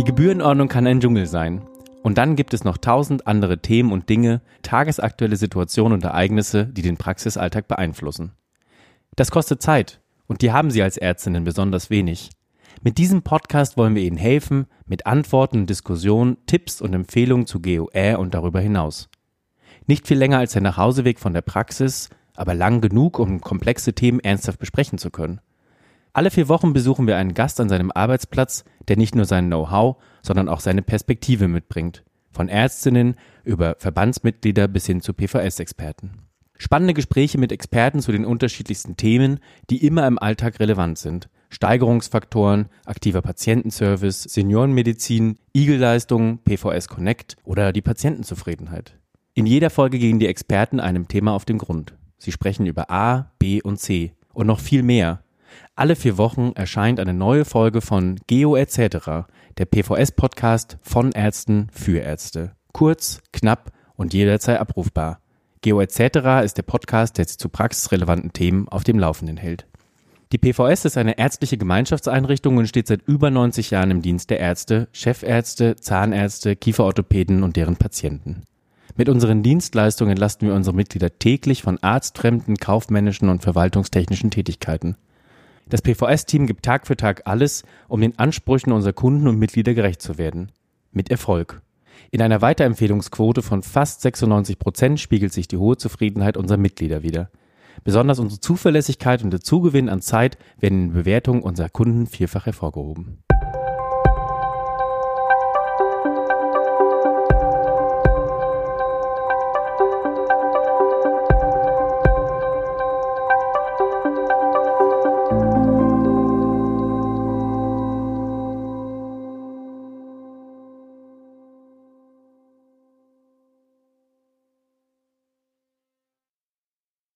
Die Gebührenordnung kann ein Dschungel sein. Und dann gibt es noch tausend andere Themen und Dinge, tagesaktuelle Situationen und Ereignisse, die den Praxisalltag beeinflussen. Das kostet Zeit und die haben Sie als Ärztinnen besonders wenig. Mit diesem Podcast wollen wir Ihnen helfen, mit Antworten, Diskussionen, Tipps und Empfehlungen zu GOR und darüber hinaus. Nicht viel länger als der Nachhauseweg von der Praxis, aber lang genug, um komplexe Themen ernsthaft besprechen zu können. Alle vier Wochen besuchen wir einen Gast an seinem Arbeitsplatz, der nicht nur sein Know-how, sondern auch seine Perspektive mitbringt. Von Ärztinnen über Verbandsmitglieder bis hin zu PVS-Experten. Spannende Gespräche mit Experten zu den unterschiedlichsten Themen, die immer im Alltag relevant sind. Steigerungsfaktoren, aktiver Patientenservice, Seniorenmedizin, Igelleistungen, PVS Connect oder die Patientenzufriedenheit. In jeder Folge gehen die Experten einem Thema auf den Grund. Sie sprechen über A, B und C und noch viel mehr, alle vier Wochen erscheint eine neue Folge von Geo etc., der PVS-Podcast von Ärzten für Ärzte. Kurz, knapp und jederzeit abrufbar. Geo etc. ist der Podcast, der sich zu praxisrelevanten Themen auf dem Laufenden hält. Die PVS ist eine ärztliche Gemeinschaftseinrichtung und steht seit über 90 Jahren im Dienst der Ärzte, Chefärzte, Zahnärzte, Kieferorthopäden und deren Patienten. Mit unseren Dienstleistungen entlasten wir unsere Mitglieder täglich von arztfremden, kaufmännischen und verwaltungstechnischen Tätigkeiten. Das PVS-Team gibt Tag für Tag alles, um den Ansprüchen unserer Kunden und Mitglieder gerecht zu werden. Mit Erfolg. In einer Weiterempfehlungsquote von fast 96 Prozent spiegelt sich die hohe Zufriedenheit unserer Mitglieder wider. Besonders unsere Zuverlässigkeit und der Zugewinn an Zeit werden in Bewertungen unserer Kunden vielfach hervorgehoben.